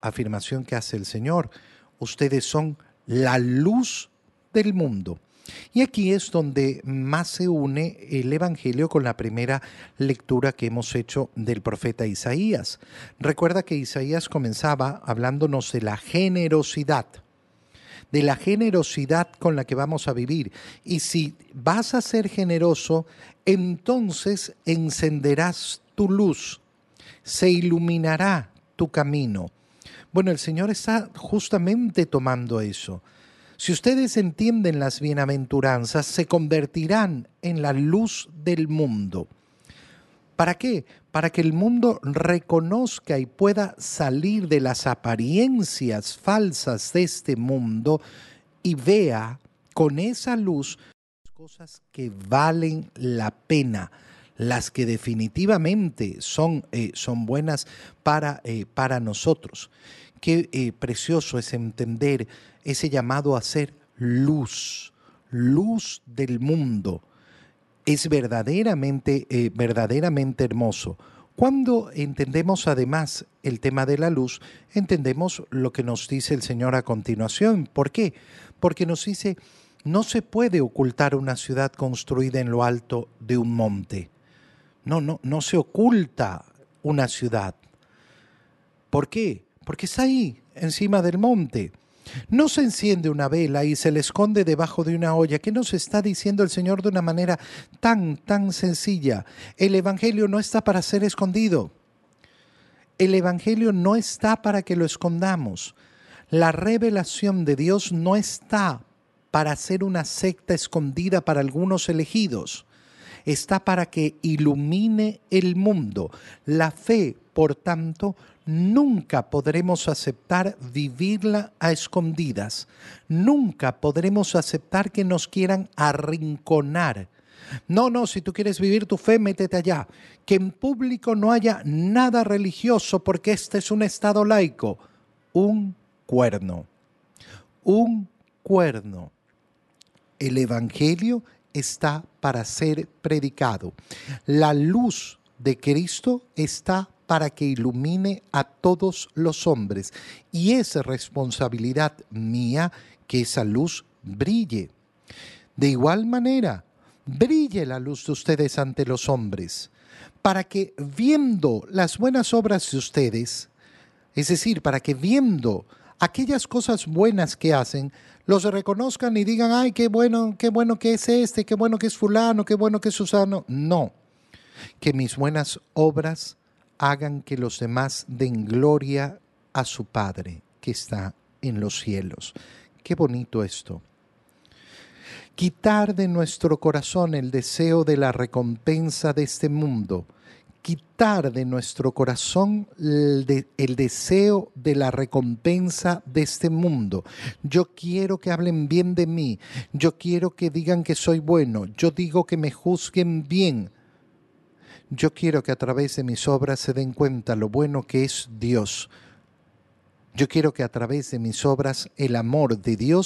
afirmación que hace el Señor. Ustedes son la luz del mundo. Y aquí es donde más se une el Evangelio con la primera lectura que hemos hecho del profeta Isaías. Recuerda que Isaías comenzaba hablándonos de la generosidad, de la generosidad con la que vamos a vivir. Y si vas a ser generoso, entonces encenderás tu luz, se iluminará tu camino. Bueno, el Señor está justamente tomando eso. Si ustedes entienden las bienaventuranzas, se convertirán en la luz del mundo. ¿Para qué? Para que el mundo reconozca y pueda salir de las apariencias falsas de este mundo y vea con esa luz cosas que valen la pena, las que definitivamente son, eh, son buenas para, eh, para nosotros. Qué eh, precioso es entender ese llamado a ser luz, luz del mundo. Es verdaderamente, verdaderamente hermoso. Cuando entendemos además el tema de la luz, entendemos lo que nos dice el Señor a continuación. ¿Por qué? Porque nos dice, no se puede ocultar una ciudad construida en lo alto de un monte. No, no, no se oculta una ciudad. ¿Por qué? Porque está ahí, encima del monte. No se enciende una vela y se le esconde debajo de una olla. ¿Qué nos está diciendo el Señor de una manera tan, tan sencilla? El Evangelio no está para ser escondido. El Evangelio no está para que lo escondamos. La revelación de Dios no está para ser una secta escondida para algunos elegidos está para que ilumine el mundo. La fe, por tanto, nunca podremos aceptar vivirla a escondidas. Nunca podremos aceptar que nos quieran arrinconar. No, no, si tú quieres vivir tu fe, métete allá. Que en público no haya nada religioso porque este es un estado laico. Un cuerno. Un cuerno. El Evangelio está para ser predicado. La luz de Cristo está para que ilumine a todos los hombres y es responsabilidad mía que esa luz brille. De igual manera, brille la luz de ustedes ante los hombres, para que viendo las buenas obras de ustedes, es decir, para que viendo aquellas cosas buenas que hacen, los reconozcan y digan, ay, qué bueno, qué bueno que es este, qué bueno que es fulano, qué bueno que es Susano. No, que mis buenas obras hagan que los demás den gloria a su Padre que está en los cielos. Qué bonito esto. Quitar de nuestro corazón el deseo de la recompensa de este mundo quitar de nuestro corazón el, el, deseo de la recompensa de este mundo. Yo quiero que hablen bien de mí, yo quiero que digan que soy bueno, yo digo que me juzguen bien. Yo quiero que a través de mis obras se den cuenta lo bueno que es Dios. Yo quiero que a través de mis obras el amor de Dios